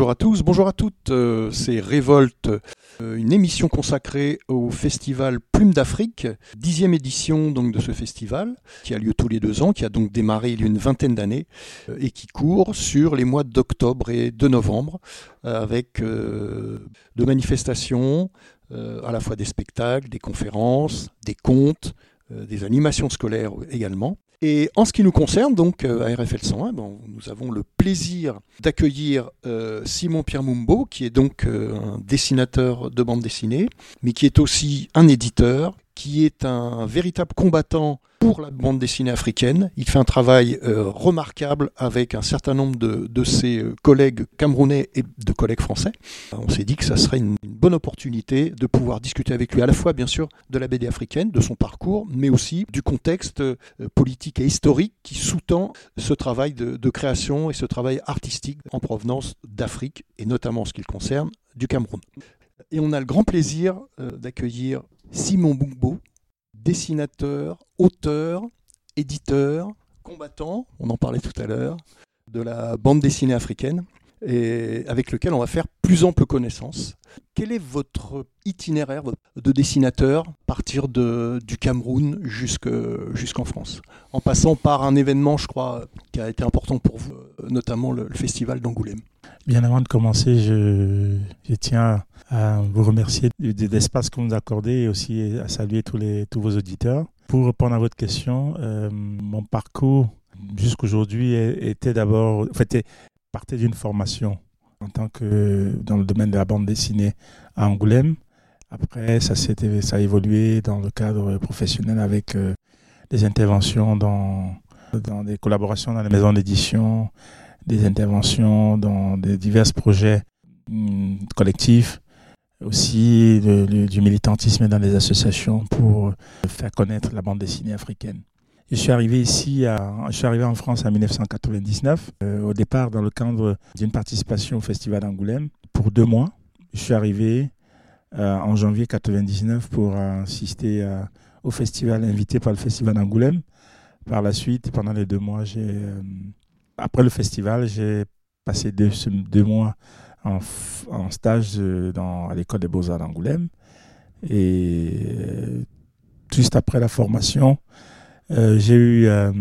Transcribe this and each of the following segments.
bonjour à tous, bonjour à toutes. Euh, c'est Révolte, euh, une émission consacrée au festival Plume d'Afrique, dixième édition donc de ce festival qui a lieu tous les deux ans, qui a donc démarré il y a une vingtaine d'années euh, et qui court sur les mois d'octobre et de novembre avec de manifestations, à la fois des spectacles, des conférences, des contes, des animations scolaires également. Et en ce qui nous concerne, donc euh, à RFL 101, bon, nous avons le plaisir d'accueillir euh, Simon Pierre Mumbo, qui est donc euh, un dessinateur de bande dessinée, mais qui est aussi un éditeur, qui est un véritable combattant pour la bande dessinée africaine. Il fait un travail euh, remarquable avec un certain nombre de, ses euh, collègues camerounais et de collègues français. On s'est dit que ça serait une, bonne opportunité de pouvoir discuter avec lui à la fois, bien sûr, de la BD africaine, de son parcours, mais aussi du contexte euh, politique et historique qui sous-tend ce travail de, de création et ce travail artistique en provenance d'Afrique, et notamment en ce qui le concerne, du Cameroun. Et on a le grand plaisir d'accueillir Simon Bungbo, dessinateur, auteur, éditeur, combattant, on en parlait tout à l'heure, de la bande dessinée africaine, et avec lequel on va faire plus ample connaissance. Quel est votre itinéraire de dessinateur partir de, du Cameroun jusqu'en France? En passant par un événement, je crois, qui a été important pour vous, notamment le, festival d'Angoulême. Bien avant de commencer, je, tiens à vous remercier de l'espace que vous nous accordez et aussi à saluer tous, les, tous vos auditeurs. Pour répondre à votre question, euh, mon parcours jusqu'aujourd'hui était d'abord, en fait, partait d'une formation en tant que dans le domaine de la bande dessinée à Angoulême. Après, ça, ça a évolué dans le cadre professionnel avec euh, des interventions dans, dans des collaborations dans les maisons d'édition, des interventions dans des divers projets hum, collectifs aussi du militantisme dans les associations pour faire connaître la bande dessinée africaine. Je suis arrivé ici, je suis arrivé en France en 1999, euh, au départ dans le cadre d'une participation au Festival d'Angoulême pour deux mois. Je suis arrivé euh, en janvier 1999 pour assister au festival invité par le Festival d'Angoulême. Par la suite, pendant les deux mois, j'ai, euh, après le festival, j'ai passé deux, deux mois en, stage dans, à l'école des beaux-arts d'Angoulême. Et euh, juste après la formation, euh, j'ai eu euh,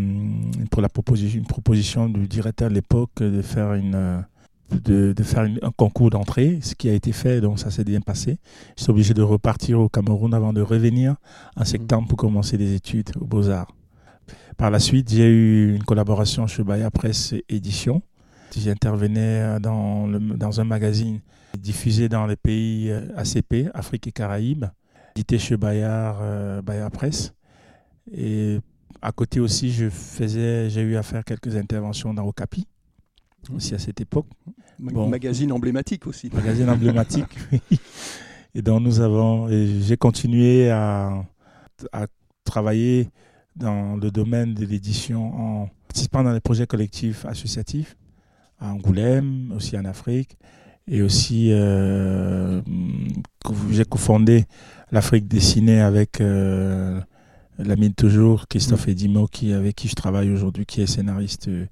pour la proposition, une proposition du directeur de l'époque de faire une de, de, faire un concours d'entrée, ce qui a été fait, donc ça s'est bien passé. Je suis obligé de repartir au Cameroun avant de revenir en septembre pour commencer des études aux Beaux-Arts. Par la suite, j'ai eu une collaboration chez Baya Presse Édition, J'intervenais dans, dans un magazine diffusé dans les pays euh, ACP, Afrique et Caraïbes, édité chez Bayard, euh, Bayard Presse. Et à côté aussi, je faisais, j'ai eu à faire quelques interventions dans Okapi, aussi à cette époque. Bon, magazine emblématique aussi. Magazine emblématique, oui. Et donc nous avons, j'ai continué à, à travailler dans le domaine de l'édition en participant dans des projets collectifs associatifs à Angoulême, aussi en Afrique. Et aussi, euh, j'ai cofondé l'Afrique dessinée avec euh, l'ami de toujours, Christophe mm. Edimo, qui, avec qui je travaille aujourd'hui, qui est scénariste. Euh,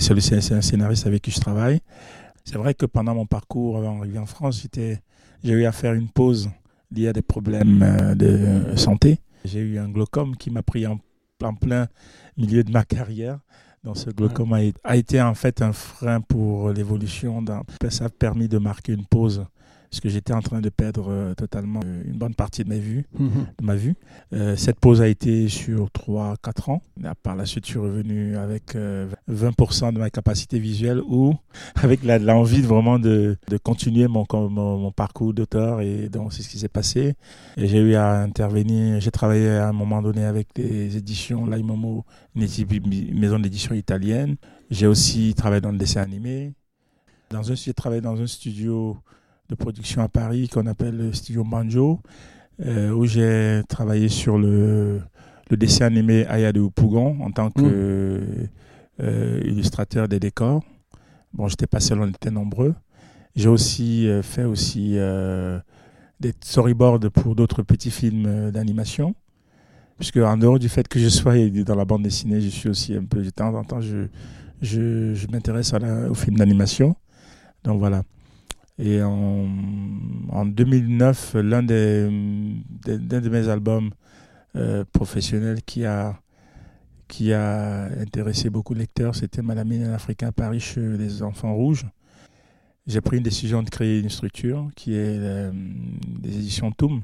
c'est un scénariste avec qui je travaille. C'est vrai que pendant mon parcours avant d'arriver en France, j'ai eu à faire une pause liée à des problèmes euh, de santé. J'ai eu un glaucome qui m'a pris en, plein milieu de ma carrière. Donc ce glaucome a, été en fait un frein pour l'évolution. Ça a permis de marquer une pause parce que j'étais en train de perdre euh, totalement euh, une bonne partie de ma vue. Mhm. De ma vue. Euh, cette pause a été sur 3-4 ans. Par la suite, je suis revenu avec 20% de ma capacité visuelle ou avec l'envie vraiment de, de, continuer mon, mon, parcours d'auteur. Et donc, c'est ce qui s'est passé. J'ai eu à intervenir. J'ai travaillé à un moment donné avec des éditions Laimomo, une maison d'édition italienne. J'ai aussi travaillé dans le dessin animé. Dans un, j'ai travaillé dans un studio de production à Paris qu'on appelle le studio Banjo, euh, où j'ai travaillé sur le, le dessin animé Aya de Pougon en tant qu'illustrateur mmh. euh, des décors. Bon, j'étais pas seul, on était nombreux. J'ai aussi euh, fait aussi des storyboards pour d'autres petits films d'animation. Puisque en dehors du fait que je sois dans la bande dessinée, je suis aussi un peu de temps en temps, je, je, je m'intéresse au film d'animation Donc voilà. Et en, en 2009, l'un des, des, de mes albums euh, professionnels qui a, qui a intéressé beaucoup de lecteurs, c'était Malamine en Africain Paris chez les Enfants Rouges. J'ai pris une décision de créer une structure qui est euh, des éditions Toum.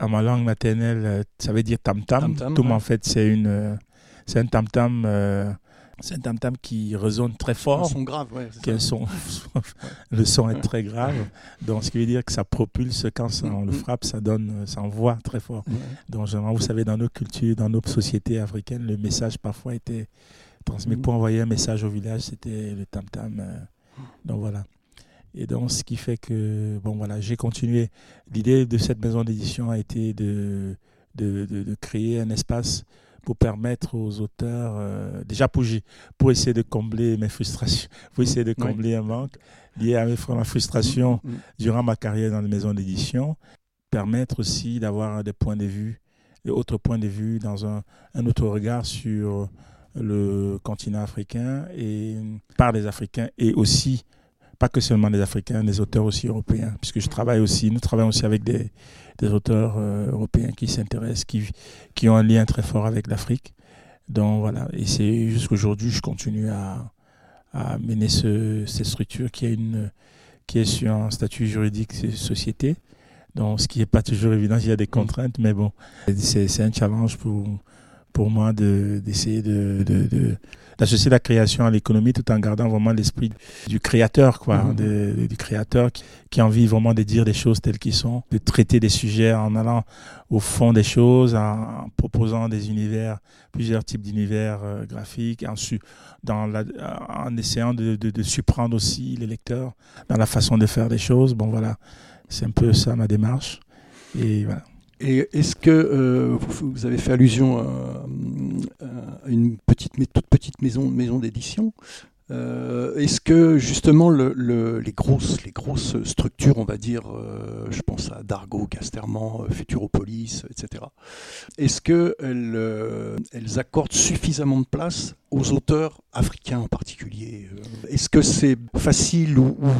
En ma langue maternelle, ça veut dire tam-tam. Toum, en fait, c'est une, c'est un tam-tam c'est un tam-tam qui résonne très fort. Le son grave, ouais. le son est très grave. Donc, ce qui veut dire que ça propulse quand on le frappe, ça donne, ça envoie très fort. Donc, vous savez, dans nos cultures, dans nos sociétés africaines, le message parfois était transmis. Mm-hmm. Pour envoyer un message au village, c'était le tam-tam. Euh. donc, voilà. Et donc, ce qui fait que, bon, voilà, j'ai continué. L'idée de cette maison d'édition a été de, de, de créer un espace pour permettre aux auteurs, euh, déjà pour, pour essayer de combler mes frustrations, pour essayer de combler un manque lié à ma frustration mm, mm, durant ma carrière dans les maisons d'édition, permettre aussi d'avoir des points de vue, autres points de vue dans un, un autre regard sur le continent africain et par les Africains et aussi pas que seulement des Africains, des auteurs aussi européens, puisque je travaille aussi, nous travaillons aussi avec des, des auteurs euh, européens qui s'intéressent, qui, qui ont un lien très fort avec l'Afrique. Donc voilà, et c'est jusqu'aujourd'hui, je continue à, à mener ce, cette structure qui, a une, qui est sur un statut juridique société. Donc, ce qui n'est pas toujours évident, il y a des contraintes, mais bon, c'est un challenge pour, pour moi d'essayer de, de, de, d'associer la création à l'économie tout en gardant vraiment l'esprit du créateur, quoi, mhm. du créateur qui, qui, a envie vraiment de dire les choses telles qu'elles sont, de traiter des sujets en allant au fond des choses, en, proposant des univers, plusieurs types d'univers euh, graphiques, en, dans la, en essayant de, de, de surprendre aussi les lecteurs dans la façon de faire des choses. Bon, voilà, c'est un peu ça ma démarche. Et voilà. Et est-ce que euh, vous, avez fait allusion à, une petite, toute petite maison, maison d'édition euh, Est-ce que justement le, les, grosses, les grosses structures, on va dire, euh, je pense à Dargo, Casterman, Futuropolis, etc., est-ce qu'elles elles accordent suffisamment de place aux auteurs africains en particulier? Est-ce que c'est facile ou, ou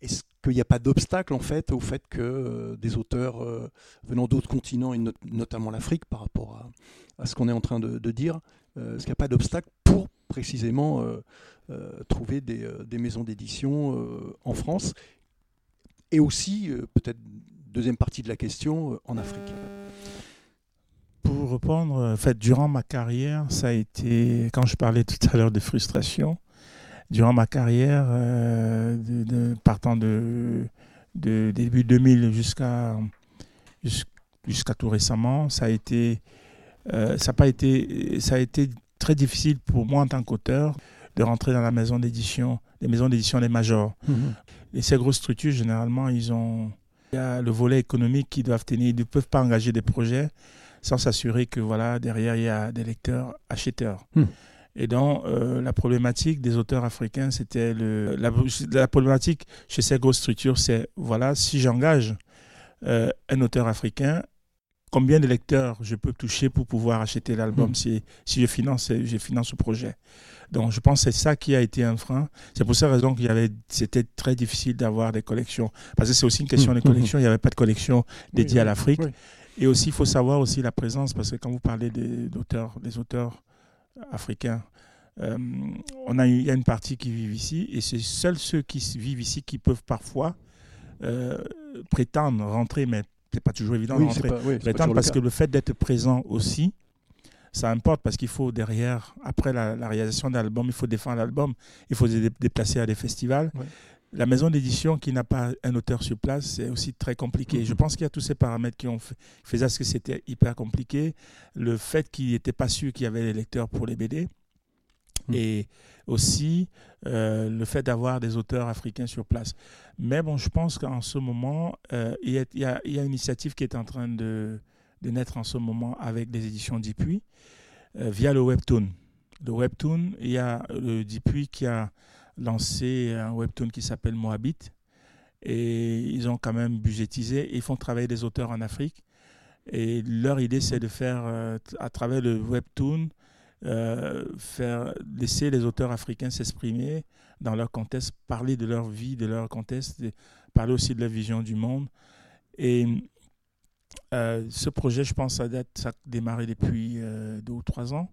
est-ce qu'il n'y a pas d'obstacle en fait au fait que euh, des auteurs euh, venant d'autres continents et notamment l'Afrique par rapport à, ce qu'on est en train de, dire, euh, est-ce qu'il n'y a pas d'obstacle pour précisément trouver des, maisons d'édition en France et aussi peut-être deuxième partie de la question en Afrique? Pour répondre, en fait, durant ma carrière, ça a été, quand je parlais tout à l'heure de frustration, durant ma carrière, euh, de, partant de, de, début 2000 jusqu'à jusqu'à tout récemment, ça a été euh, ça a pas été ça a été très difficile pour moi en tant qu'auteur de rentrer dans la maison d'édition, les maisons d'édition des majors. Mhm. Et ces grosses structures généralement, ils ont il y a le volet économique qui doivent tenir, ils ne peuvent pas engager des projets sans s'assurer que voilà derrière il y a des lecteurs acheteurs. Mhm. Et donc, euh, la problématique des auteurs africains, c'était le, la, problématique chez ces grosses structures, c'est voilà, si j'engage euh, un auteur africain, combien de lecteurs je peux toucher pour pouvoir acheter l'album hmm. si, si je finance, je finance le projet. Donc, je pense que c'est ça qui a été un frein. C'est pour cette raison qu'il y avait, c'était très difficile d'avoir des collections. Parce que c'est aussi une question de collection. Il n'y avait pas de collection dédiée à l'Afrique. Et aussi, il faut savoir aussi la présence, parce que quand vous parlez des, auteurs, des auteurs africains. Euh, on a, il y a une partie qui vit ici et c'est seuls ceux qui vivent ici qui peuvent parfois euh, prétendre rentrer, mais c'est pas toujours évident de rentrer. prétendre parce que le fait d'être présent aussi, ça importe parce qu'il faut derrière, après la, réalisation d'un album, il faut défendre l'album, il faut se déplacer à des festivals. La maison d'édition qui n'a pas un auteur sur place, c'est aussi très compliqué. Je pense qu'il y a tous ces paramètres qui ont fait, fait ce que c'était hyper compliqué. Le fait qu'il n'était pas sûr qu'il y avait les lecteurs pour les BD. Mm. Et aussi euh, le fait d'avoir des auteurs africains sur place. Mais bon, je pense qu'en ce moment, euh, il, y a, une initiative qui est en train de, naître en ce moment avec les éditions Dipuis euh, via le Webtoon. Le Webtoon, il y a le Dipuis qui a lancé un webtoon qui s'appelle Moabit. Et ils ont quand même budgétisé. ils font travailler des auteurs en Afrique. Et leur idée, c'est de faire, euh, à travers le webtoon, faire laisser les auteurs africains s'exprimer dans leur contexte, parler de leur vie, de leur contexte, parler aussi de leur vision du monde. Et ce projet, je pense, ça, date, ça a démarré depuis deux ou trois ans.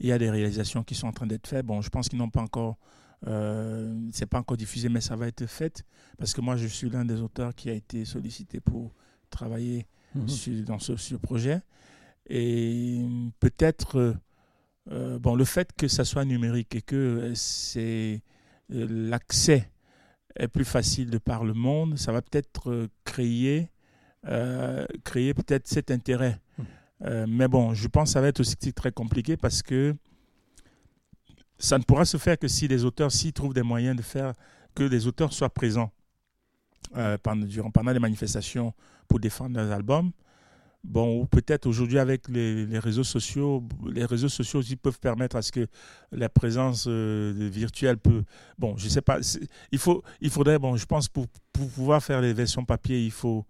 Il y a des réalisations qui sont en train d'être faites. Bon, je pense qu'ils n'ont pas encore, euh, c'est pas encore diffusé, mais ça va être fait parce que moi, je suis l'un des auteurs qui a été sollicité pour travailler mhm. dans ce, projet. Et peut-être, euh, bon, le fait que ça soit numérique et que c'est euh, l'accès est plus facile de par le monde, ça va peut-être euh, créer, créer peut-être cet intérêt. Mhm. Euh, mais bon, je pense que ça va être aussi très compliqué parce que ça ne pourra se faire que si les auteurs, s'ils trouvent des moyens de faire que les auteurs soient présents euh, pendant, durant, pendant les manifestations pour défendre leurs albums. Bon, ou peut-être aujourd'hui avec les, réseaux sociaux, les réseaux sociaux aussi peuvent permettre à ce que la présence euh, virtuelle peut. Bon, je sais pas. Il faut, il faudrait, bon, je pense pour, pour pouvoir faire les versions papier, il faut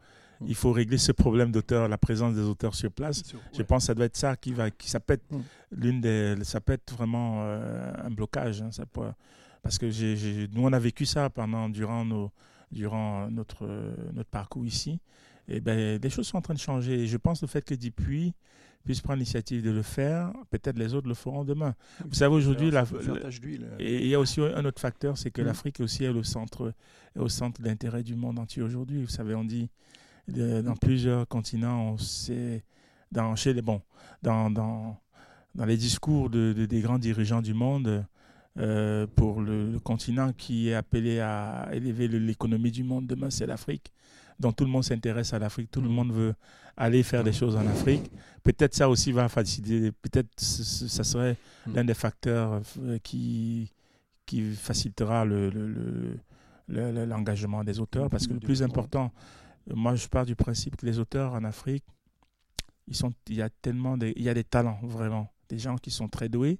il faut régler ce problème d'auteur, la présence des auteurs sur place. Je pense que ça doit être ça qui va, qui, ça peut être mm. l'une des, ça peut être vraiment euh, un blocage. Hein, ça peut, parce que nous on a vécu ça pendant durant nos, durant notre notre parcours ici. Et ben les choses sont en train de changer. Et je pense le fait que depuis puisse prendre l'initiative de le faire, peut-être les autres le feront demain. Vous savez, aujourd'hui, la, et il y a aussi un autre facteur, c'est que mm. l'Afrique aussi est au centre, est au centre d'intérêt du monde entier aujourd'hui. Vous savez, on dit dans plusieurs continents. On sait, dans, chez les, bon, dans, dans, dans les discours de, des grands dirigeants du monde, euh, pour le, continent qui est appelé à élever l'économie du monde demain, c'est l'Afrique. Donc tout le monde s'intéresse à l'Afrique, tout le monde veut aller faire des choses en Afrique. Peut-être ça aussi va faciliter, peut-être ça serait l'un des facteurs euh, qui, qui facilitera l'engagement le, le, des auteurs, parce que le plus important, moi, je pars du principe que les auteurs en Afrique, ils sont, il y a tellement de, il y a des talents, vraiment. Des gens qui sont très doués.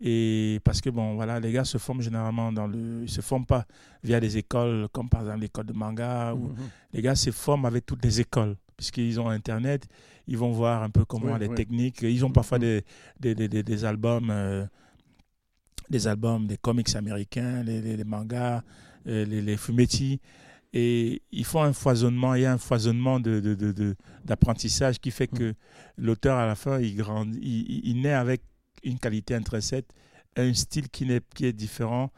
Et parce que, bon, voilà, les gars se forment généralement dans le. Ils se forment pas via des écoles, comme par exemple l'école de manga. Ou, mhm. Les gars se forment avec toutes les écoles, puisqu'ils ont Internet. Ils vont voir un peu comment les techniques. Ils ont parfois mhm. des, des, des, des, albums. Euh, des albums, des comics américains, les, les, mangas, euh, les, les fumetti. Et il faut un foisonnement, il y a un foisonnement d'apprentissage de, de, qui fait que l'auteur, à la fin, il, grandit, il, naît avec une qualité intrinsèque, un style qui, est, qui est différent,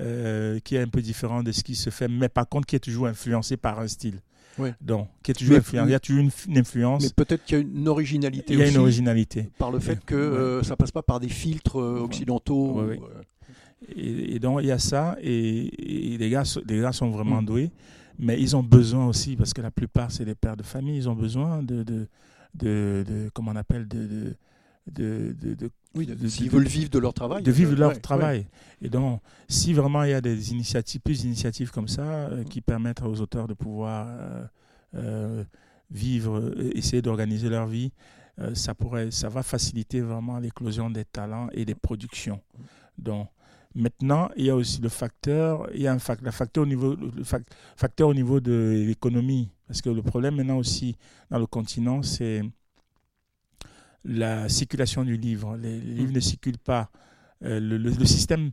euh, qui est un peu différent de ce qui se fait, mais par contre qui est toujours influencé par un style. Donc, qui est toujours influencé. Il y a toujours une, influence. Mais peut-être qu'il y a une originalité Il y a une originalité. Par le fait que ça euh, ça passe pas par des filtres euh, occidentaux. Et, donc, il y a ça, et, les, gars, les gars sont vraiment mm. doués, mais ils ont besoin aussi, parce que la plupart, c'est des pères de famille, ils ont besoin de, de, de, comment on appelle, de, de, de, oui, s'ils veulent vivre de leur travail. De vivre de leur travail. Et donc, si vraiment il y a des initiatives, plus d'initiatives comme ça, euh, qui permettent aux auteurs de pouvoir euh, euh, vivre, essayer d'organiser leur vie, ça, pourrait, ça va faciliter vraiment l'éclosion des talents et des productions. Donc, Maintenant, il y a aussi le facteur, il y a un facteur, facteur au niveau, le facteur au niveau de l'économie. Parce que le problème maintenant aussi dans le continent, c'est la circulation du livre. Les, livres mm. ne circulent pas. Euh, le, système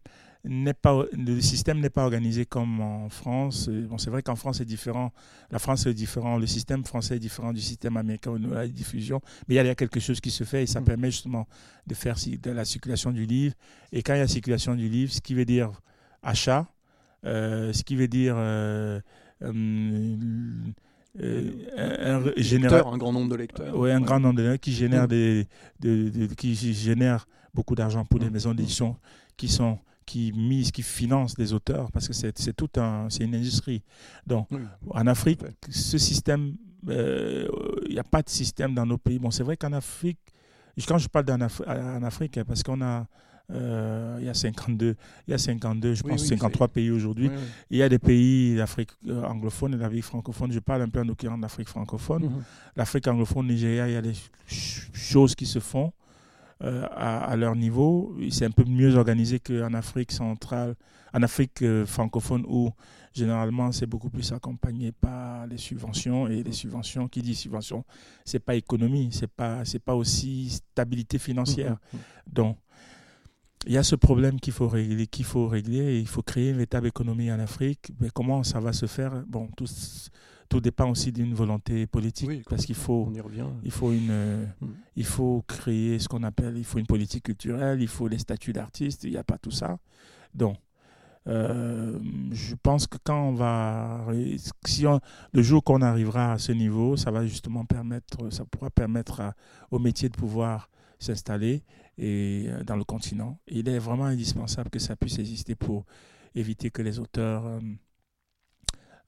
pas le système n'est pas organisé comme en France. Bon, c'est vrai qu'en France c'est différent. La France est différent. Le système français est différent du système américain de la diffusion. Mais il y, a, quelque chose qui se fait et ça mm. permet justement de faire de la circulation du livre. Et quand il y a circulation du livre, ce qui veut dire achat, euh, ce qui veut dire euh, euh, un, générateur, un grand nombre de lecteurs. Oui, un grand nombre de lecteurs qui génèrent, mm. des, qui génèrent beaucoup d'argent pour des mm. maisons d'édition qui sont qui mise, qui finance les auteurs, parce que c'est tout un, c'est une industrie. Donc, en Afrique, ce système, euh, il n'y a pas de système dans nos pays. Bon, c'est vrai qu'en Afrique, quand je parle d'en en Afrique, parce qu'on a, euh, il y a 52, il y a 52, je pense, 53 pays aujourd'hui. Il y a des pays d'Afrique euh, anglophone et d'Afrique francophone. Je parle un peu en l'occurrence d'Afrique francophone. Mhm. L'Afrique anglophone, Nigeria, il y a des choses qui se font. Euh, à, leur niveau. C'est un peu mieux organisé qu'en Afrique centrale, en Afrique euh, francophone où généralement c'est beaucoup plus accompagné par les subventions et les subventions qui dit subvention c'est pas économie c'est pas c'est pas aussi stabilité financière mmh, mmh, mmh. donc il y a ce problème qu'il faut régler, qu'il faut régler. il faut créer une véritable économie en Afrique. Mais comment ça va se faire? Bon, tout, tout dépend aussi d'une volonté politique, parce qu'il faut, il faut une, hmm. il faut créer ce qu'on appelle, il faut une politique culturelle, il faut les statuts d'artistes. Il n'y a pas tout ça. Donc, euh, je pense que quand on va, si le jour qu'on arrivera à ce niveau, ça va justement permettre, ça pourra permettre au métier de pouvoir s'installer et euh, dans le continent. Il est vraiment indispensable que ça puisse exister pour éviter que les auteurs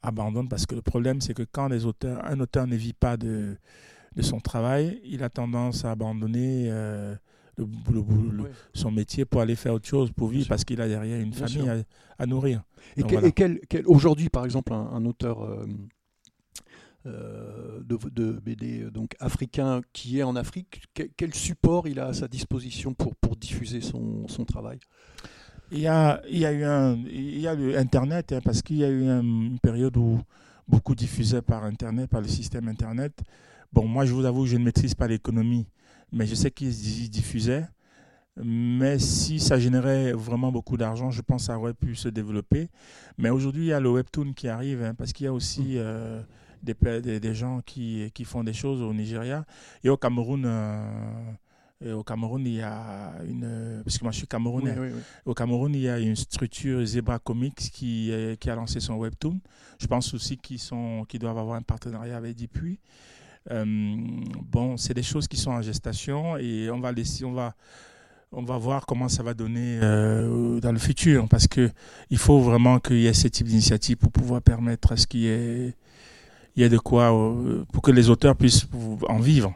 euh, abandonnent, parce que le problème, c'est que quand les auteurs, un auteur ne vit pas de, de son travail, il a tendance à abandonner euh, le, son métier pour aller faire autre chose, pour vivre, parce qu'il a derrière une famille à, nourrir. Et, quel, aujourd'hui, par exemple, un, auteur euh, de, BD donc africain qui est en Afrique, quel, support il a à sa disposition pour, pour diffuser son, son travail? Il y, a, il y a eu un, il y a le Internet, hein, parce qu'il y a eu une période où beaucoup diffusaient par Internet, par le système Internet. Bon, moi, je vous avoue, je ne maîtrise pas l'économie, mais je sais qu'ils diffusaient. Mais si ça générait vraiment beaucoup d'argent, je pense que ça aurait pu se développer. Mais aujourd'hui, il y a le webtoon qui arrive, hein, parce qu'il y a aussi mmh. euh, des, des, gens qui, qui, font des choses au Nigeria. Et au Cameroun, euh, au Cameroun, il y a une. Parce que moi, je suis camerounais. Au Cameroun, il y a une structure Zebra Comics qui, qui a lancé son webtoon. Je pense aussi qu'ils qu doivent avoir un partenariat avec Dupuis. Euh, bon, c'est des choses qui sont en gestation et on va laisser, on va, on va voir comment ça va donner euh, dans le futur parce que il faut vraiment qu'il y ait ce type d'initiative pour pouvoir permettre à ce qu'il y ait il y a de quoi euh, pour que les auteurs puissent en vivre.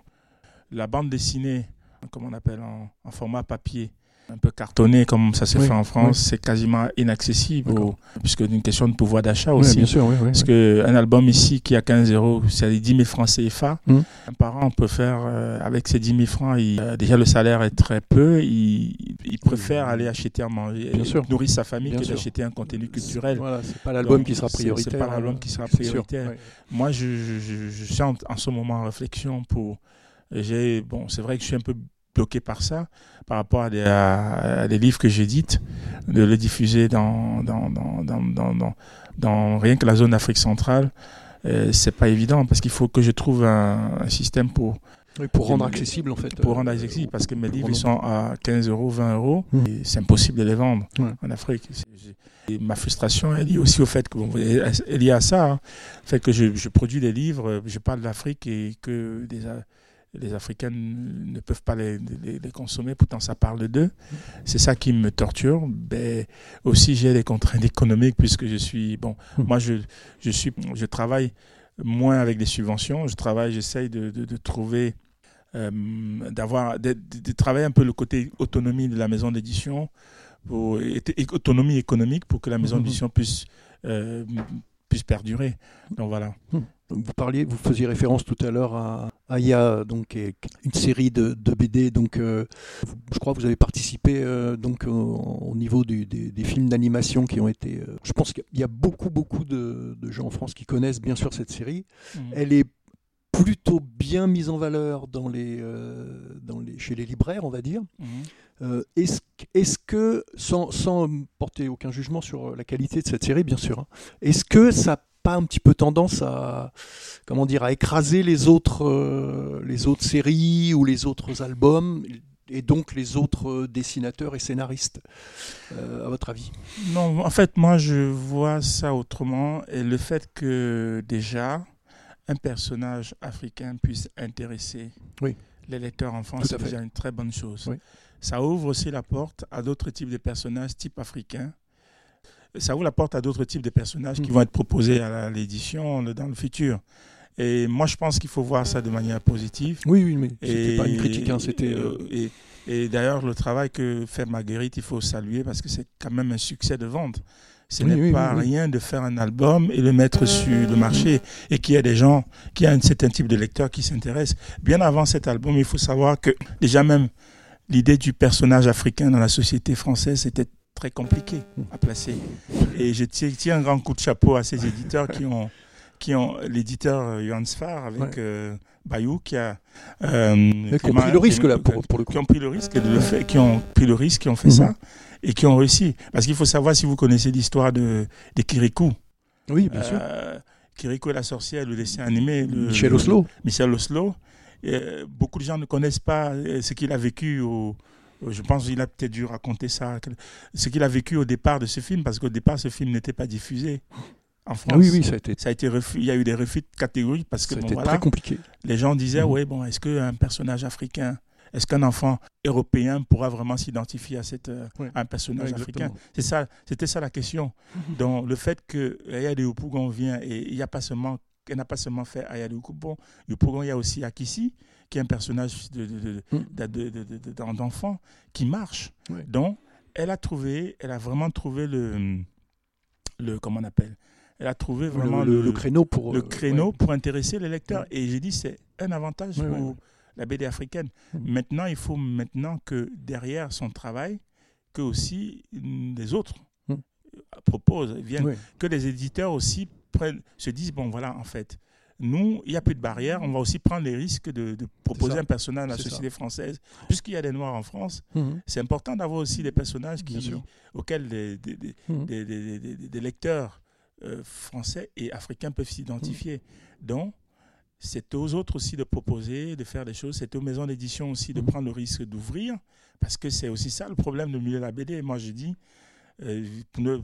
La bande dessinée, comme on appelle en, format papier, un peu cartonné comme ça se fait en France, c'est quasiment inaccessible, puisque d'une question de pouvoir d'achat aussi. Bien sûr, parce qu'un album ici qui a 15 euros, c'est 10 000 francs CFA. Hum. Un parent peut faire, euh, avec ces 10 000 francs, il, euh, déjà le salaire est très peu, il, il préfère aller acheter à manger, bien sûr. nourrir sa famille que d'acheter un contenu culturel. Voilà, c'est pas l'album qui sera prioritaire. C'est pas l'album qui sera prioritaire. Moi, je, je, je, suis en, ce moment en réflexion pour. Bon, c'est vrai que je suis un peu bloqué par ça, par rapport à des, livres que j'édite, de les diffuser dans, dans, dans, dans, dans rien que la zone Afrique centrale. Euh, c'est pas évident parce qu'il faut que je trouve un système pour pour rendre accessible en fait. Pour rendre euh, accessible, parce que mes livres ils sont à 15 euros, 20 euros, mmh. c'est impossible de les vendre en Afrique. Et ma frustration est liée aussi au fait que, bon, est liée à ça, hein. fait que je, je, produis des livres, je parle de l'Afrique et que des, les Africains ne peuvent pas les, les, consommer, pourtant ça parle d'eux. C'est ça qui me torture. Ben, aussi, j'ai des contraintes économiques puisque je suis, bon, mmh. moi je, je, suis, je travaille moins avec des subventions, je travaille, j'essaye de, de, de trouver euh, d'avoir de, travailler un peu le côté autonomie de la maison d'édition, pour autonomie économique pour que la maison mhm. d'édition puisse euh, puisse perdurer. Donc voilà. Vous parliez, vous faisiez référence tout à l'heure à Aya, donc une série de, de BD. Donc, euh, je crois que vous avez participé donc au, niveau des, des, films d'animation qui ont été. je pense qu'il y a beaucoup beaucoup de, de, gens en France qui connaissent bien sûr cette série. Hmm. Elle est plutôt bien mise en valeur dans les, euh, dans les, chez les libraires, on va dire. Mhm. Euh, est-ce, est que, sans, sans, porter aucun jugement sur la qualité de cette série, bien sûr, hein, est-ce que ça pas un petit peu tendance à, comment dire, à écraser les autres, euh, les autres séries ou les autres albums et donc les autres dessinateurs et scénaristes, à votre avis? Non, en fait, moi je vois ça autrement. Et le fait que déjà, un personnage africain puisse intéresser les lecteurs en France, c'est déjà une très bonne chose. Ça ouvre aussi la porte à d'autres types de personnages type africain. Ça ouvre la porte à d'autres types de personnages qui mm. vont être proposés à l'édition dans le futur. Et moi, je pense qu'il faut voir ça de manière positive. Oui, oui, mais c'était pas une critique, hein, c'était. Euh, et, et d'ailleurs, le travail que fait Marguerite, il faut saluer parce que c'est quand même un succès de vente. Ce n'est pas rien de faire un album et le mettre sur le marché et qu'il y a des gens, qu'il y a un certain type de lecteurs qui s'intéressent. Bien avant cet album, il faut savoir que déjà même l'idée du personnage africain dans la société française, c'était très compliqué à placer. Et je tiens un grand coup de chapeau à ces éditeurs qui ont qui ont l'éditeur Johan Sfar avec Bayou qui a qui ont pris le risque là pour, pour, le coup. qui ont pris le risque de le faire, qui ont pris le risque, qui ont fait ça et qui ont réussi. Parce qu'il faut savoir si vous connaissez l'histoire de des Kirikou. Oui, bien sûr. Kirikou et la sorcière, le dessin animé. Le, Michel Oslo. Michel Oslo. beaucoup de gens ne connaissent pas ce qu'il a vécu au, je pense qu'il a peut-être dû raconter ça, ce qu'il a vécu au départ de ce film, parce qu'au départ, ce film n'était pas diffusé en France. Oui, oui, ça a été. Ça a été il y a eu des refus de catégorie parce que bon, très compliqué. Les gens disaient, mhm. oui, bon, est-ce qu'un personnage africain, est-ce qu'un enfant européen pourra vraiment s'identifier à, cette, euh, un personnage africain C'est ça, c'était ça la question. Mhm. Donc le fait que Ayade Yopougon vient et il n'y a pas seulement, elle n'a pas seulement fait Ayade Yopougon, il y a aussi Akissi qui est un personnage d'enfant de, qui marche. Donc, elle a trouvé, elle a vraiment trouvé le, le comment on appelle, elle a trouvé vraiment le, créneau pour le euh, créneau pour intéresser les lecteurs. Et j'ai dit c'est un avantage pour la BD africaine. Mm. Maintenant, il faut maintenant que derrière son travail, que aussi les autres mm. proposent, viennent, que les éditeurs aussi prennent, se disent bon voilà en fait nous, il n'y a plus de barrière. On va aussi prendre les risques de, proposer un personnage à la société française. Puisqu'il y a des Noirs en France, mhm. c'est important d'avoir aussi des personnages qui, auxquels mhm. des, lecteurs euh, français et africains peuvent s'identifier. Mhm. Donc, c'est aux autres aussi de proposer, de faire des choses. C'est aux maisons d'édition aussi de prendre le risque d'ouvrir. Parce que c'est aussi ça le problème du milieu de la BD. Moi, je dis, euh,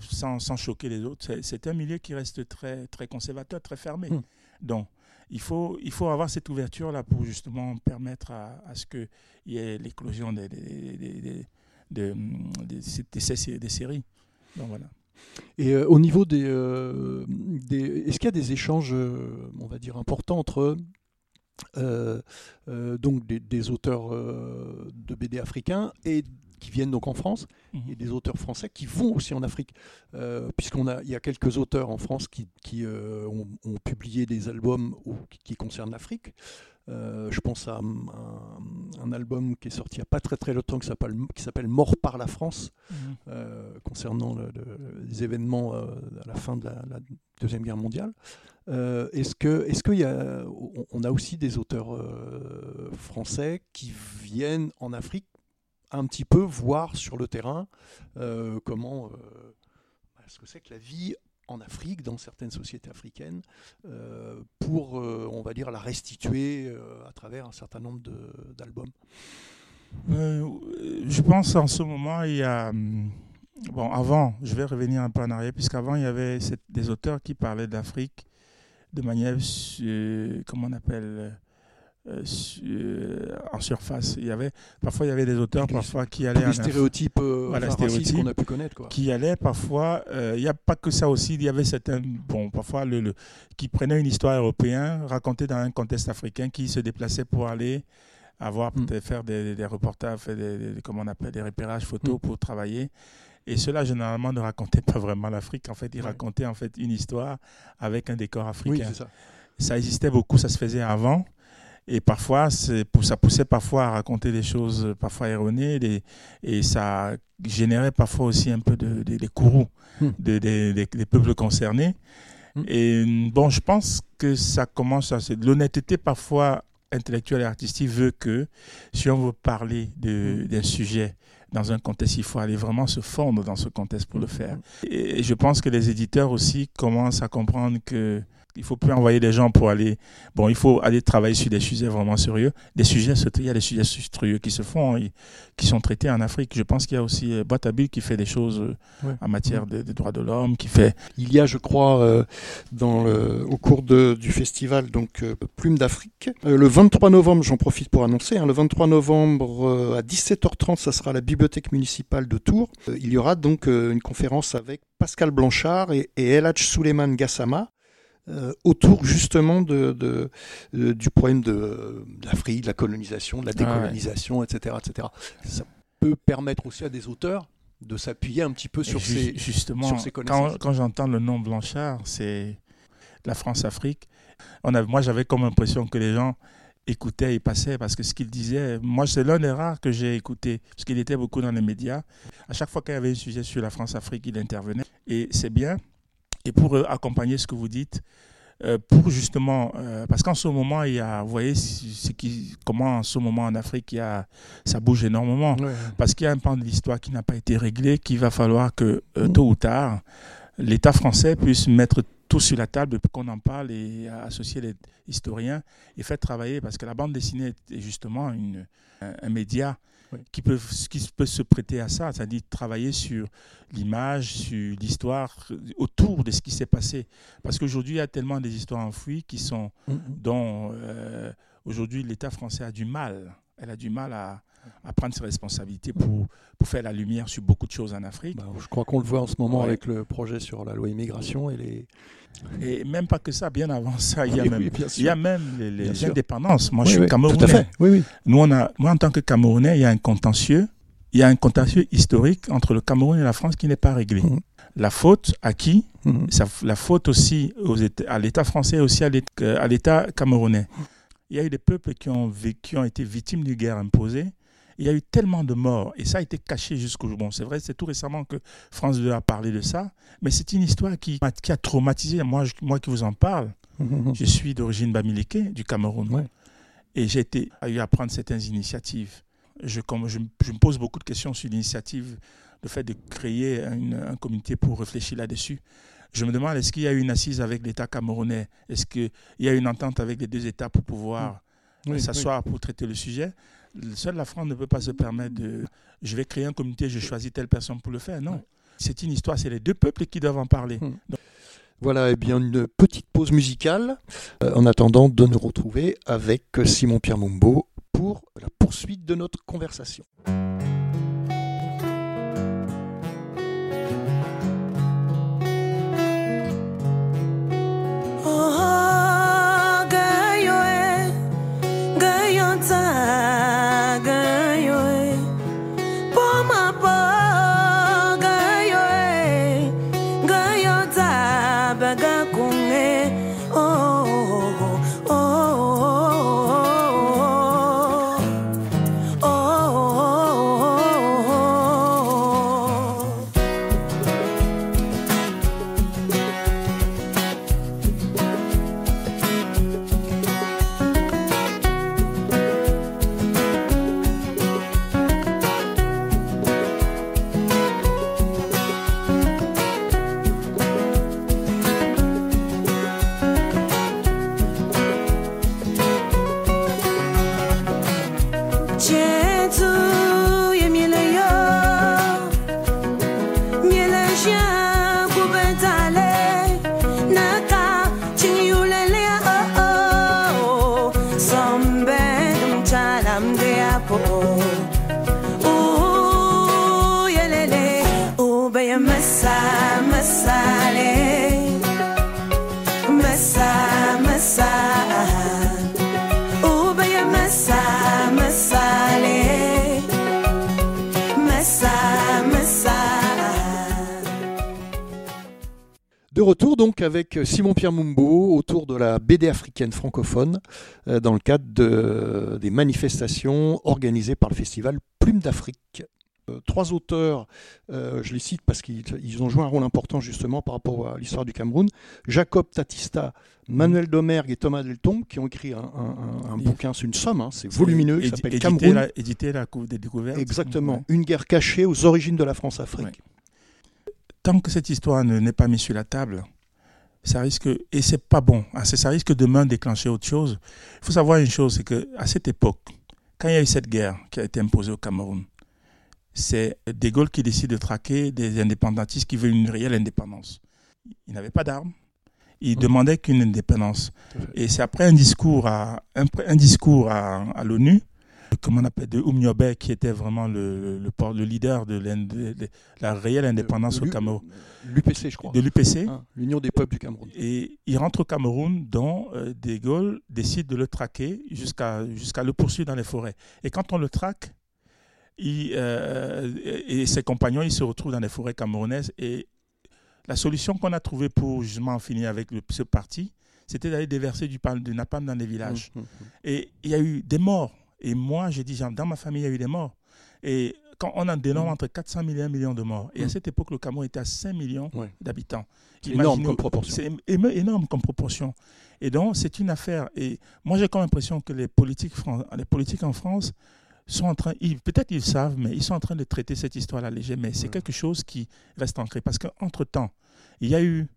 sans, sans, choquer les autres, c'est un milieu qui reste très, très conservateur, très fermé. Donc, il faut, il faut avoir cette ouverture-là pour justement permettre à, à ce qu'il y ait l'éclosion des, des, des, des, séries. Et euh, au niveau des, euh, des est-ce qu'il y a des échanges, euh, on va dire, importants entre des, des auteurs de BD africains et qui viennent donc en France mhm. et des auteurs français qui vont aussi en Afrique, euh, puisqu'on a il y a quelques auteurs en France qui, qui euh, ont, publié des albums qui, concernent l'Afrique. Euh, je pense à un, album qui est sorti il n'y a pas très très longtemps qui s'appelle, qui s'appelle Mort par la France, mhm. concernant les événements à la fin de la, Deuxième Guerre mondiale. est-ce que, est-ce qu'il y a, on a aussi des auteurs français qui viennent en Afrique un petit peu voir sur le terrain euh, comment euh, bah, ce que c'est que la vie en Afrique, dans certaines sociétés africaines, euh, pour, on va dire, la restituer à travers un certain nombre d'albums. je pense en ce moment, il y a... Hum, bon, avant, je vais revenir un peu en arrière, puisqu'avant, il y avait des auteurs qui parlaient d'Afrique de manière, comment on appelle, euh, euh, en surface. Il y avait parfois il y avait des auteurs parfois qui allaient les stéréotypes, euh, qu'on a pu connaître quoi. Qui allaient parfois. il n'y a pas que ça aussi. Il y avait certains bon parfois le, qui prenaient une histoire européenne racontée dans un contexte africain qui se déplaçaient pour aller avoir mm. faire des, des, reportages, des, comment on appelle des repérages photos mm. pour travailler. Et cela généralement ne racontait pas vraiment l'Afrique. En fait, ils racontaient en fait une histoire avec un décor africain. ça. ça existait beaucoup, ça se faisait avant. Et parfois, ça poussait parfois à raconter des choses parfois erronées et ça générait parfois aussi un peu de, des courroux hmm. des, peuples concernés. Hmm. Et bon, je pense que ça commence à... L'honnêteté parfois intellectuelle et artistique veut que si on veut parler hmm. d'un sujet dans un contexte, il faut aller vraiment se fondre dans ce contexte pour le faire. Et je pense que les éditeurs aussi commencent à comprendre que il faut plus envoyer des gens pour aller. Bon, il faut aller travailler sur des sujets vraiment sérieux. Des sujets, il y a des sujets sérieux qui se font, qui sont traités en Afrique. Je pense qu'il y a aussi euh, Boitabil qui fait des choses euh, en matière des de droits de l'homme, qui fait. Il y a, je crois, euh, dans le, au cours de, du festival, donc Plume d'Afrique, le 23 novembre, j'en profite pour annoncer, hein, le 23 novembre à 17h30, ça sera la bibliothèque municipale de Tours. il y aura donc une conférence avec Pascal Blanchard et, et Elhadj Suleiman Gassama euh, autour justement de, de, du problème de, l'Afrique, de la colonisation, de la décolonisation, etc., etc. Ça peut permettre aussi à des auteurs de s'appuyer un petit peu sur, ces, justement, sur ces connaissances. Quand, quand j'entends le nom Blanchard, c'est la France-Afrique. On a, moi, j'avais comme impression que les gens écoutaient et passaient parce que ce qu'il disait, moi, c'est l'un des rares que j'ai écouté parce qu'il était beaucoup dans les médias. À chaque fois qu'il y avait un sujet sur la France-Afrique, il intervenait. Et c'est bien et pour euh, accompagner ce que vous dites, euh, pour justement, euh, parce qu'en ce moment, il y a, vous voyez ce qui, comment en ce moment en Afrique, il y a, ça bouge énormément, parce qu'il y a un pan de l'histoire qui n'a pas été réglé, qu'il va falloir que tôt ou tard, l'État français puisse mettre tout sur la table pour qu'on en parle et associer les historiens et faire travailler, parce que la bande dessinée est justement une, un média qui, peut, qui peut se prêter à ça, c'est-à-dire travailler sur l'image, sur l'histoire, autour de ce qui s'est passé. Parce qu'aujourd'hui, il y a tellement des histoires enfouies qui sont, mm-hmm. dont euh, aujourd'hui l'État français a du mal. Elle a du mal à, à prendre ses responsabilités pour, pour faire la lumière sur beaucoup de choses en Afrique. Bah, je crois qu'on le voit en ce moment avec le projet sur la loi immigration et les... Et même pas que ça, bien avant ça, il y a même, il y a même les, indépendances. Moi, je suis Camerounais. Nous, on a, moi, en tant que Camerounais, il y a un contentieux, il y a un contentieux historique entre le Cameroun et la France qui n'est pas réglé. Mmh. La faute à qui? Mmh. La faute aussi aux à l'État français et aussi à l'État camerounais. Il y a eu des peuples qui ont, qui ont été victimes d'une guerre imposée il y a eu tellement de morts et ça a été caché jusqu'au jour. Bon, c'est vrai, c'est tout récemment que France 2 a parlé de ça, mais c'est une histoire qui, qui a traumatisé. Moi, moi qui vous en parle, je suis d'origine bamileke, du Cameroun. Et j'ai été, eu à prendre certaines initiatives. Je, comme, je, me pose beaucoup de questions sur l'initiative, le fait de créer un comité pour réfléchir là-dessus. Je me demande, est-ce qu'il y a eu une assise avec l'État camerounais? Est-ce qu'il y a une entente avec les deux États pour pouvoir s'asseoir pour traiter le sujet? Seule la France ne peut pas se permettre de. Je vais créer un comité, je choisis telle personne pour le faire. Non. C'est une histoire, c'est les deux peuples qui doivent en parler. Hmm. Voilà, et eh bien une petite pause musicale euh, en attendant de nous retrouver avec Simon Pierre Mumbo pour la poursuite de notre conversation. Retour donc avec Simon-Pierre Mumbo autour de la BD africaine francophone euh, dans le cadre des manifestations organisées par le festival Plume d'Afrique. Euh, trois auteurs, euh, je les cite parce qu'ils ont joué un rôle important justement par rapport à l'histoire du Cameroun. Jacob Tatista, Manuel Domergue et Thomas Delton qui ont écrit un, bouquin, c'est une somme, hein, c'est volumineux, qui s'appelle Cameroun. édité la Coupe des découvertes. Exactement, une guerre cachée aux origines de la France-Afrique tant que cette histoire n'est pas mise sur la table, ça risque, et c'est pas bon, hein, ça risque demain déclencher autre chose. Il faut savoir une chose, c'est qu'à cette époque, quand il y a eu cette guerre qui a été imposée au Cameroun, c'est De Gaulle qui décide de traquer des indépendantistes qui veulent une réelle indépendance. Il n'avait pas d'armes, il mmh. demandait qu'une indépendance. Et c'est après un discours à, un, discours à l'ONU comment on appelle, de Oumniobé, qui était vraiment le, le, le leader de, la réelle indépendance au Cameroun. L'UPC, je crois. De l'UPC. Hein, L'Union des peuples du Cameroun. Et il rentre au Cameroun, dont euh, De Gaulle décide de le traquer jusqu'à jusqu'à le poursuivre dans les forêts. Et quand on le traque, il, euh, et ses compagnons, ils se retrouvent dans les forêts camerounaises. Et la solution qu'on a trouvée pour justement en finir avec le, ce parti, c'était d'aller déverser du, du napalm dans les villages. Mmh, mmh, mmh. Et il y a eu des morts et moi, j'ai dit, dans ma famille, il y a eu des morts. Et quand on a dénombre Mm. entre 400 000 et 1 million de morts, et à Mm. cette époque, le Cameroun était à 5 millions Ouais. d'habitants. C'est énorme comme proportion. C'est énorme comme proportion. Et donc, c'est une affaire. Et moi, j'ai comme l'impression que les politiques, fran- les politiques en France sont en train, peut-être ils savent, mais ils sont en train de traiter cette histoire à la légère. Mais c'est Ouais. quelque chose qui reste ancré. Parce qu'entre-temps, il y a eu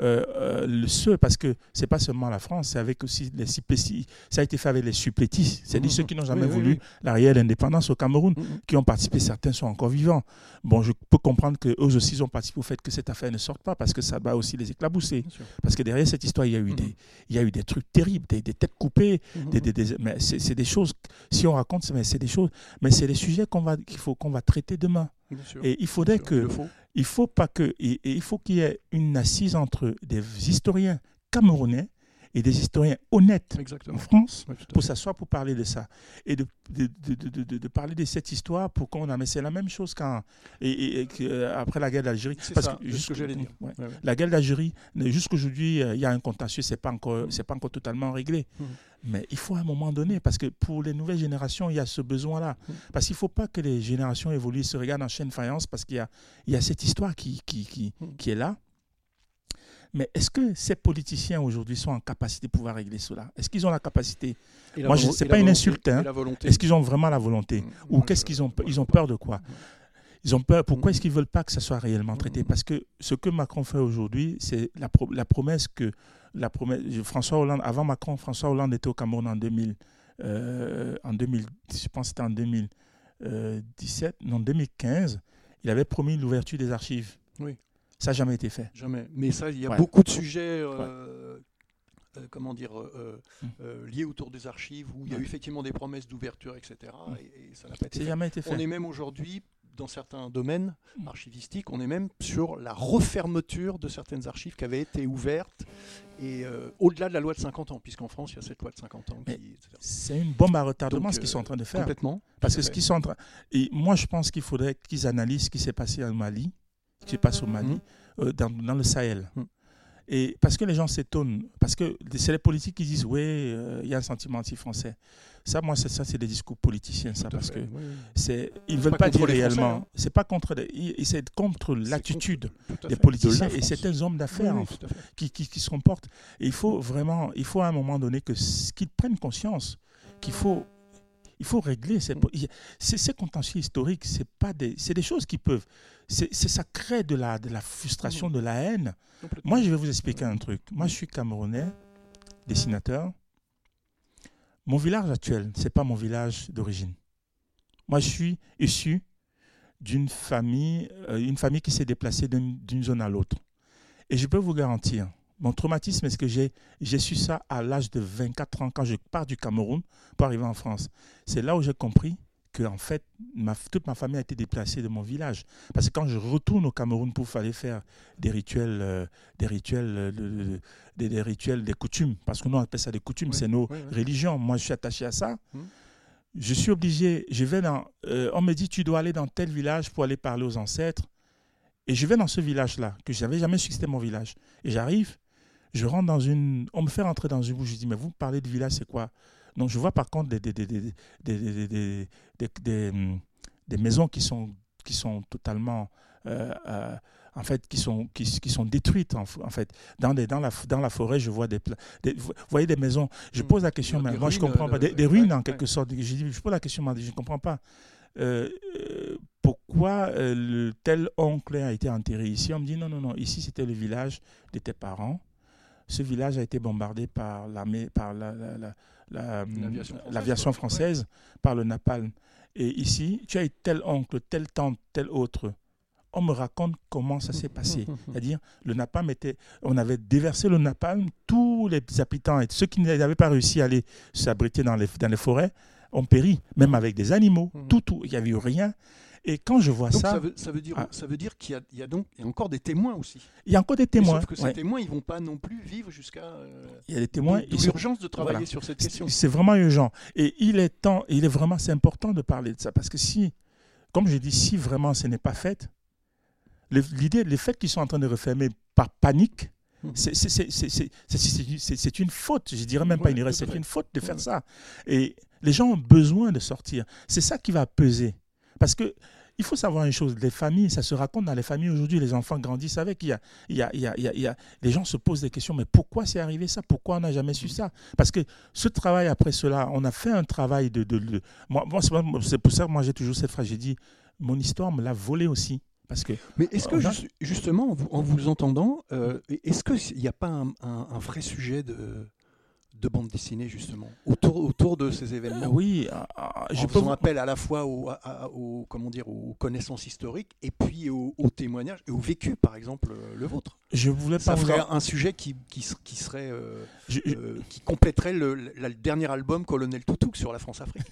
euh, euh, le ceux, parce que c'est pas seulement la France, c'est avec aussi les supplétifs. Ça a été fait avec les supplétifs, c'est-à-dire Mhm. ceux qui n'ont jamais Oui, oui, voulu oui. la réelle indépendance au Cameroun, Mhm. qui ont participé, certains sont encore vivants. Bon, je peux comprendre qu'eux aussi ils ont participé au fait que cette affaire ne sorte pas, parce que ça va aussi les éclabousser. Parce que derrière cette histoire, il y a eu, Mhm. des, il y a eu des trucs terribles, des, des têtes coupées, des, des- des- mais c'est des choses, si on raconte, c'est- mais c'est des choses, mais c'est des sujets qu'on va, qu'il faut qu'on va traiter demain. Et il faudrait que. Il faut pas que, et, et il faut qu'il y ait une assise entre des historiens camerounais et des historiens honnêtes en. France pour s'asseoir pour parler de ça et de, de, de, de- parler de cette histoire pour qu'on a mais c'est la même chose quand et, et- et que, euh, après la guerre d'Algérie parce ça, que que dire. ouais. Ouais, ouais. la guerre d'Algérie jusqu'aujourd'hui euh, il y a un contentieux c'est pas encore c'est pas encore totalement réglé Mhm. Mais il faut à un moment donné parce que pour les nouvelles générations il y a ce besoin là Mhm. parce qu'il faut pas que les générations évoluent se regardent en chaîne faïence parce qu'il y a il y a cette histoire qui qui, qui, qui est là mais est-ce que ces politiciens aujourd'hui sont en capacité de pouvoir régler cela? Est-ce qu'ils ont la capacité? Moi, c'est et pas une insulte, hein. Est-ce qu'ils ont vraiment la volonté? Mhm. Ou qu'est-ce qu'ils ont peur Ils ont peur de quoi? Ils ont peur. Pourquoi Mhm. est-ce qu'ils veulent pas que ça soit réellement traité? Mhm. Parce que ce que Macron fait aujourd'hui, c'est la, pro- la promesse que la promesse. François Hollande, avant Macron, François Hollande était au Cameroun en 2000, euh, en 2000, je pense que c'était en 2017, non 2015. Il avait promis l'ouverture des archives. Oui. Ça n'a jamais été fait. Jamais. Mais ça, il y a Ouais. beaucoup de sujets, euh, euh, comment dire, euh, Mm. euh, liés autour des archives où il y a eu effectivement des promesses d'ouverture, etc. Mm. Et, et ça n'a pas été fait. jamais été fait. On est même aujourd'hui, dans certains domaines Mm. archivistiques, on est même sur la refermeture de certaines archives qui avaient été ouvertes et euh, au-delà de la loi de 50 ans, puisqu'en France, il y a cette loi de 50 ans. C'est une bombe à retardement Donc, ce qu'ils sont en train de faire. Complètement. Parce que ce qu'ils sont en train. Et moi, je pense qu'il faudrait qu'ils analysent ce qui s'est passé au Mali, ce qui se passe au Mali, Mhm. euh, dans, dans le Sahel. Mhm. Et parce que les gens s'étonnent, parce que c'est les politiques qui disent oui, euh, il y a un sentiment anti-français. Ça, moi, c'est ça, c'est des discours politiciens, ça, parce fait, que oui, oui. c'est, ils veulent pas dire réellement. hein. C'est pas contre, c'est contre l'attitude des politiciens De et certains hommes d'affaires oui, qui, qui, qui se comportent. Et il faut vraiment, il faut à un moment donné que qu'ils prennent conscience qu'il faut, il faut régler ces, ces, contentieux historiques. C'est pas des, c'est des choses qui peuvent, c'est, ça crée de la, de la frustration, de la haine. Moi, je vais vous expliquer un truc. Moi, je suis camerounais, dessinateur. Mon village actuel, c'est pas mon village d'origine. Moi, je suis issu d'une famille, euh, une famille qui s'est déplacée d'une zone à l'autre. Et je peux vous garantir, mon traumatisme, est-ce que j'ai j'ai su ça à l'âge de 24 ans quand je pars du Cameroun pour arriver en France? C'est là où j'ai compris que en fait, ma, toute ma famille a été déplacée de mon village. Parce que quand je retourne au Cameroun pour aller faire des rituels, euh, des rituels, euh, de- de- des, des rituels, des coutumes, parce que nous on appelle ça des coutumes, Oui, c'est nos oui, oui. religions. Moi, je suis attaché à ça. Mhm. Je suis obligé, je vais dans, euh, on me dit tu dois aller dans tel village pour aller parler aux ancêtres. Et je vais dans ce village-là, que je n'avais jamais su que c'était mon village. Et j'arrive, je rentre dans une. On me fait rentrer dans une bouche. Je dis, mais vous me parlez de village, c'est quoi Donc je vois par contre des, des, des, des, hum, maisons qui sont, qui sont totalement. euh, euh, en fait, qui sont, qui, qui sont détruites, en, fait. Dans, des, dans, la, dans la forêt, je vois des, Vous voyez des maisons. Je Mm. pose la question, mais moi, je ruines, comprends pas. euh, Des, ouais, ruines, en ouais. quelque sorte. Je, dis, je pose la question, mais je ne comprends pas. Euh, euh, pourquoi euh, le tel oncle a été enterré ici On me dit non, non, non, ici c'était le village de tes parents. Ce village a été bombardé par l'armée, par la, la- la- la- L'aviation française, l'aviation par le napalm. Et ici, tu as eu tel oncle, telle tante, tel autre. On me raconte comment ça s'est passé. C'est-à-dire, le napalm était, on avait déversé le napalm, tous les habitants et ceux qui n'avaient pas réussi à aller s'abriter dans les, dans les forêts ont péri, même avec des animaux, Mhm. tout, tout. Il n'y avait eu rien. Et quand je vois ça. Ah. Ça veut, dire, qu'il y, a, donc encore des témoins aussi. Il y a encore des témoins. Sauf que ces témoins, ils ne vont pas non plus vivre jusqu'à. Euh, il y a des témoins. il y de travailler sur cette question. C'est vraiment urgent. Et il est temps, il est vraiment, c'est important de parler de ça. Parce que si, comme je dis, si vraiment ce n'est pas fait, l'idée, les faits qui sont en train de refermer par panique, c'est une faute, je dirais même pas une erreur, c'est une faute de faire ça. Et les gens ont besoin de sortir. C'est ça qui va peser. Parce que il faut savoir une chose, les familles, ça se raconte dans les familles aujourd'hui, les enfants grandissent avec, il y a, il y a, il y a, il y a, les gens se posent des questions, mais pourquoi c'est arrivé ça? Pourquoi on n'a jamais su ça? Parce que ce travail après cela, on a fait un travail de... de, moi, moi c'est pour ça que moi j'ai toujours cette phrase, j'ai dit, mon histoire me l'a volé aussi. Parce que, Mais est-ce que justement, en vous, entendant, euh, est-ce qu'il n'y a pas un, un, vrai sujet de, de bande dessinée justement autour, autour de ces événements. oui, euh, euh, je peux appel à la fois aux, comment dire, aux connaissances historiques et puis aux, témoignages et au vécu, par exemple euh, le vôtre. Je voulais pas. Ça ferait un sujet qui, qui, qui serait qui compléterait le, dernier album Colonel Toutouk sur la France-Afrique.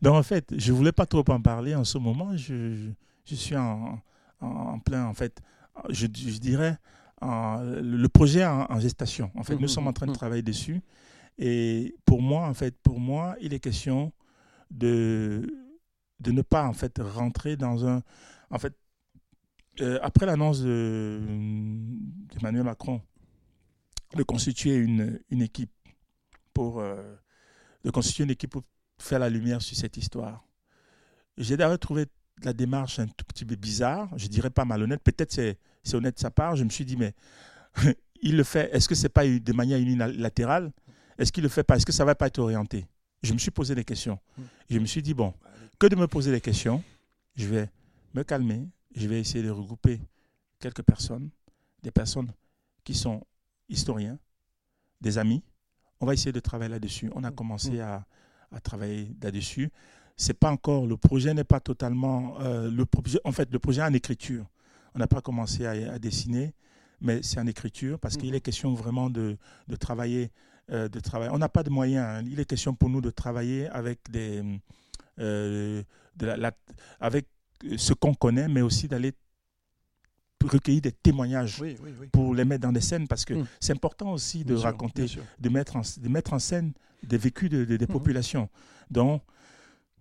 Donc en fait, je voulais pas trop en parler en ce moment. Je, je suis en, en, plein en fait, je, dirais. le projet en, en, gestation. En fait, nous mmh, sommes en train de mmh. travailler dessus. Et pour moi, en fait, pour moi, il est question de, de ne pas en fait rentrer dans un. En fait, euh, après l'annonce d'Emmanuel Macron de constituer une, une équipe pour euh, de constituer une équipe pour faire la lumière sur cette histoire. J'ai d'ailleurs trouvé la démarche un tout petit peu bizarre, je dirais pas malhonnête, peut-être c'est, honnête de sa part. Je me suis dit, mais il le fait, est-ce que c'est pas de manière unilatérale? Est-ce qu'il le fait pas? Est-ce que ça va pas être orienté? Je me suis posé des questions. Hmm. Je me suis dit, bon, que de me poser des questions, je vais me calmer, je vais essayer de regrouper quelques personnes, des personnes qui sont historiens, des amis. On va essayer de travailler là-dessus. On a hmm. commencé hmm. à, travailler là-dessus. C'est pas encore, le projet n'est pas totalement, euh, le en fait, le projet est en écriture. On n'a pas commencé à, dessiner, mais c'est en écriture parce qu'il est question vraiment de, de travailler euh, de travail. On n'a pas de moyens. Hein. Il est question pour nous de travailler avec, des, euh, de la, avec ce qu'on connaît, mais aussi d'aller recueillir des témoignages pour les mettre dans des scènes parce que hmm. c'est important aussi de raconter, de mettre, en, de mettre en scène des vécus de, des hmm. populations. Donc,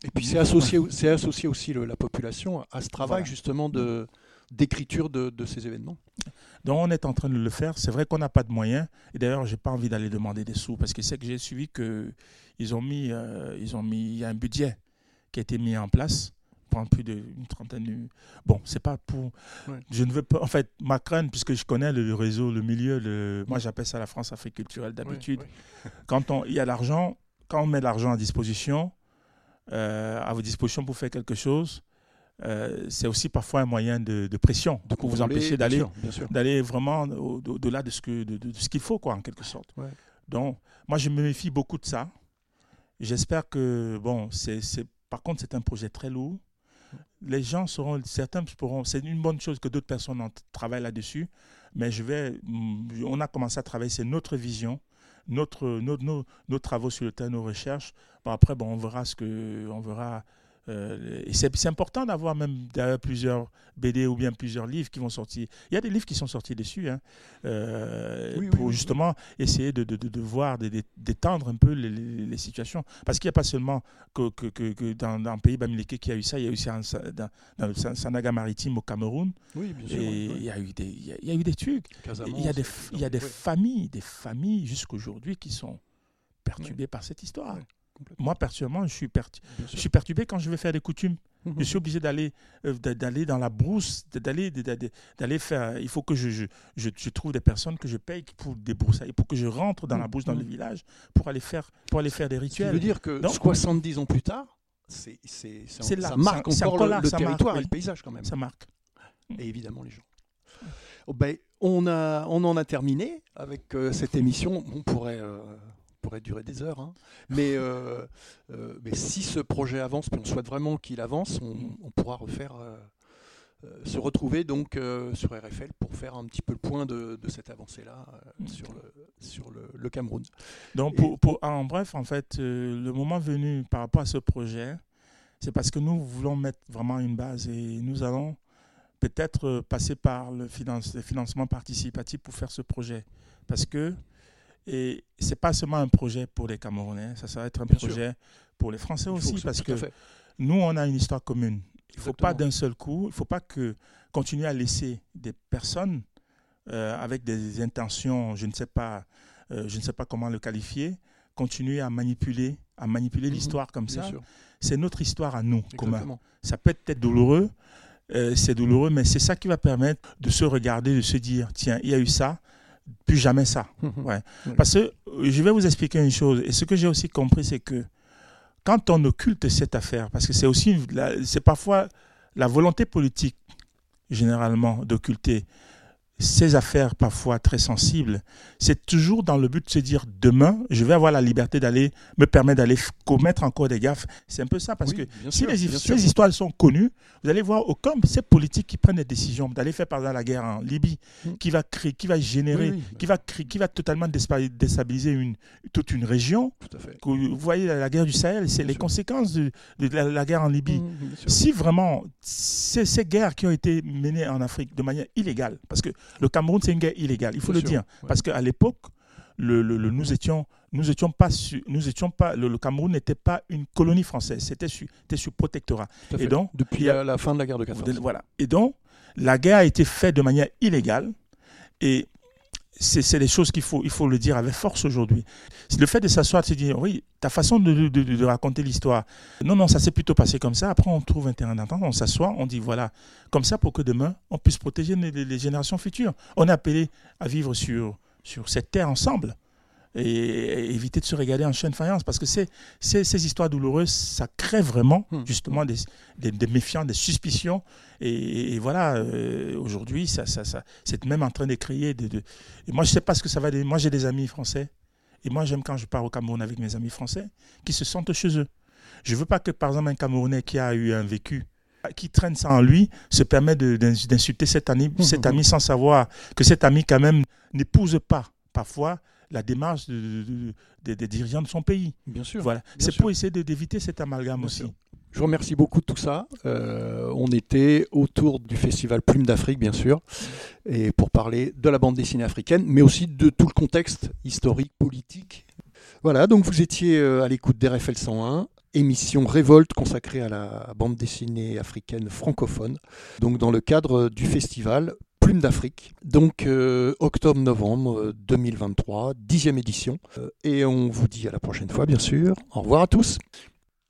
et puis c'est associé, c'est associé aussi la population à ce travail justement de d'écriture de, de, ces événements? Donc on est en train de le faire. C'est vrai qu'on n'a pas de moyens. Et d'ailleurs, j'ai pas envie d'aller demander des sous parce que c'est que j'ai suivi que ils ont mis, euh, ils ont mis, il y a un budget qui a été mis en place pour plus d'une trentaine. Bon, c'est pas pour. Je ne veux pas. En fait, ma crainte, puisque je connais le réseau, le milieu, le, moi j'appelle ça la France Afrique culturelle d'habitude. Quand on, il y a l'argent, quand on met l'argent à disposition, euh, à vos dispositions pour faire quelque chose, euh, c'est aussi parfois un moyen de, pression, de vous empêcher d'aller d'aller vraiment au-delà de ce que de, ce qu'il faut quoi en quelque sorte. Donc moi je me méfie beaucoup de ça. J'espère que bon c'est par contre c'est un projet très lourd. Les gens seront certains pourront c'est une bonne chose que d'autres personnes travaillent là-dessus, mais je vais on a commencé à travailler c'est notre vision notre, nos, nos, nos, travaux sur le terrain, nos recherches. Bon, après, bon, on verra ce que, on verra euh, et c'est important d'avoir même plusieurs BD ou bien plusieurs livres qui vont sortir. Il y a des livres qui sont sortis dessus, hein, euh, pour justement essayer de, de, de voir, d'étendre un peu les, situations. Parce qu'il n'y a pas seulement que, que, que, dans, dans, le pays Bamileke qui a eu ça, il y a eu aussi dans, dans, le Sanaga maritime au Cameroun. Oui, bien sûr. Et il, y a eu des, il, y a, eu des trucs. il y a des, il y a des familles, des familles jusqu'aujourd'hui qui sont perturbées par cette histoire. Moi, personnellement, je suis, je suis perturbé quand je vais faire des coutumes. Je mhm. suis obligé d'aller euh, d'aller dans la brousse, d'aller d'aller faire. Il faut que je, je, je, trouve des personnes que je paye pour débroussailler, pour que je rentre dans la brousse, dans le mhm. village, pour aller faire, pour aller faire des rituels. Ça veut dire que 70 ans plus tard, c'est ça marque encore, le, territoire et le paysage quand même. Ça marque. Et évidemment les gens. Oh ben, on, a, on en a terminé avec euh, cette émission. On pourrait euh, pourrait durer des heures. Hein. Mais, euh, euh, mais si ce projet avance, puis on souhaite vraiment qu'il avance, on, pourra refaire, euh, se retrouver donc sur RFL pour faire un petit peu le point de, cette avancée-là sur, le, sur le, Cameroun. Donc, pour, pour, en bref, en fait, le moment venu par rapport à ce projet, c'est parce que nous voulons mettre vraiment une base et nous allons peut-être passer par le, finance, le financement participatif pour faire ce projet. Parce que et ce n'est pas seulement un projet pour les Camerounais, ça, ça va être un projet pour les Français aussi, parce que nous, on a une histoire commune. Il ne faut pas d'un seul coup, il ne faut pas que continuer à laisser des personnes euh, avec des intentions, je ne sais pas, euh, je ne sais pas comment le qualifier, continuer à manipuler, à manipuler Mhm. l'histoire comme ça. C'est notre histoire à nous, commun. Ça peut être douloureux, euh, c'est douloureux, mais c'est ça qui va permettre de se regarder, de se dire, tiens, il y a eu ça, plus jamais ça. Ouais. Parce que euh, je vais vous expliquer une chose, et ce que j'ai aussi compris, c'est que quand on occulte cette affaire, parce que c'est aussi, c'est parfois la volonté politique, généralement, d'occulter ces affaires parfois très sensibles, c'est toujours dans le but de se dire demain, je vais avoir la liberté d'aller me permettre d'aller commettre encore des gaffes. C'est un peu ça, parce Oui, que si sûr, les, ces histoires sont connues, vous allez voir, oh, comme ces politiques qui prennent des décisions, d'aller faire par exemple la guerre en Libye, Mm. qui va créer, qui va générer, Oui, oui, qui va créer, qui va totalement déstabiliser une, toute une région. tout à fait. Que Vous voyez, la, guerre du Sahel, c'est les sûr. conséquences de, de la, la guerre en Libye. Sûr. Si vraiment ces, ces guerres qui ont été menées en Afrique de manière illégale, parce que le Cameroun c'est une guerre illégale, il faut Bien le sûr, dire, ouais. parce qu'à l'époque, le, le- le- nous étions, nous étions pas, su- nous étions pas, le, le Cameroun n'était pas une colonie française, c'était sur protectorat. Et fait. donc, Depuis a- la, la fin de la guerre de 14. voilà. Et donc, la guerre a été faite de manière illégale, et c'est des choses qu'il faut, il faut le dire avec force aujourd'hui. Le fait de s'asseoir, de se dire, oui, ta façon de, de- raconter l'histoire, non, non, ça s'est plutôt passé comme ça. Après, on trouve un terrain d'entente, on s'assoit, on dit, voilà, comme ça pour que demain, on puisse protéger les, les générations futures. On est appelé à vivre sur cette terre ensemble et, éviter de se regarder en chaîne de faïence parce que c'est, c'est- ces histoires douloureuses, ça crée vraiment Hmm. justement des, des, des méfiants, des suspicions. Et, et voilà, euh, aujourd'hui, ça, ça, ça, c'est même en train de créer. De, de- Et moi, je ne sais pas ce que ça va. donner. Moi, j'ai des amis français. Et moi, j'aime quand je pars au Cameroun avec mes amis français qui se sentent chez eux. Je ne veux pas que, par exemple, un Camerounais qui a eu un vécu, qui traîne ça en lui, se permet d'insulter cet ami, Mhm. cet ami sans savoir que cet ami, quand même, n'épouse pas parfois la démarche de- de- de- de- des dirigeants de son pays. Bien sûr. Voilà. C'est pour essayer de- d'éviter cet amalgame Bien aussi. sûr. Je vous remercie beaucoup de tout ça. Euh, on était autour du festival Plume d'Afrique, bien sûr, et pour parler de la bande dessinée africaine, mais aussi de tout le contexte historique, politique. Voilà, donc vous étiez euh, à l'écoute d'RFL 101, émission Révolte consacrée à la bande dessinée africaine francophone, donc dans le cadre du festival Plume d'Afrique, donc euh, octobre-novembre euh, 2023, dixième édition. Euh, et on vous dit à la prochaine fois, bien sûr. Au revoir à tous.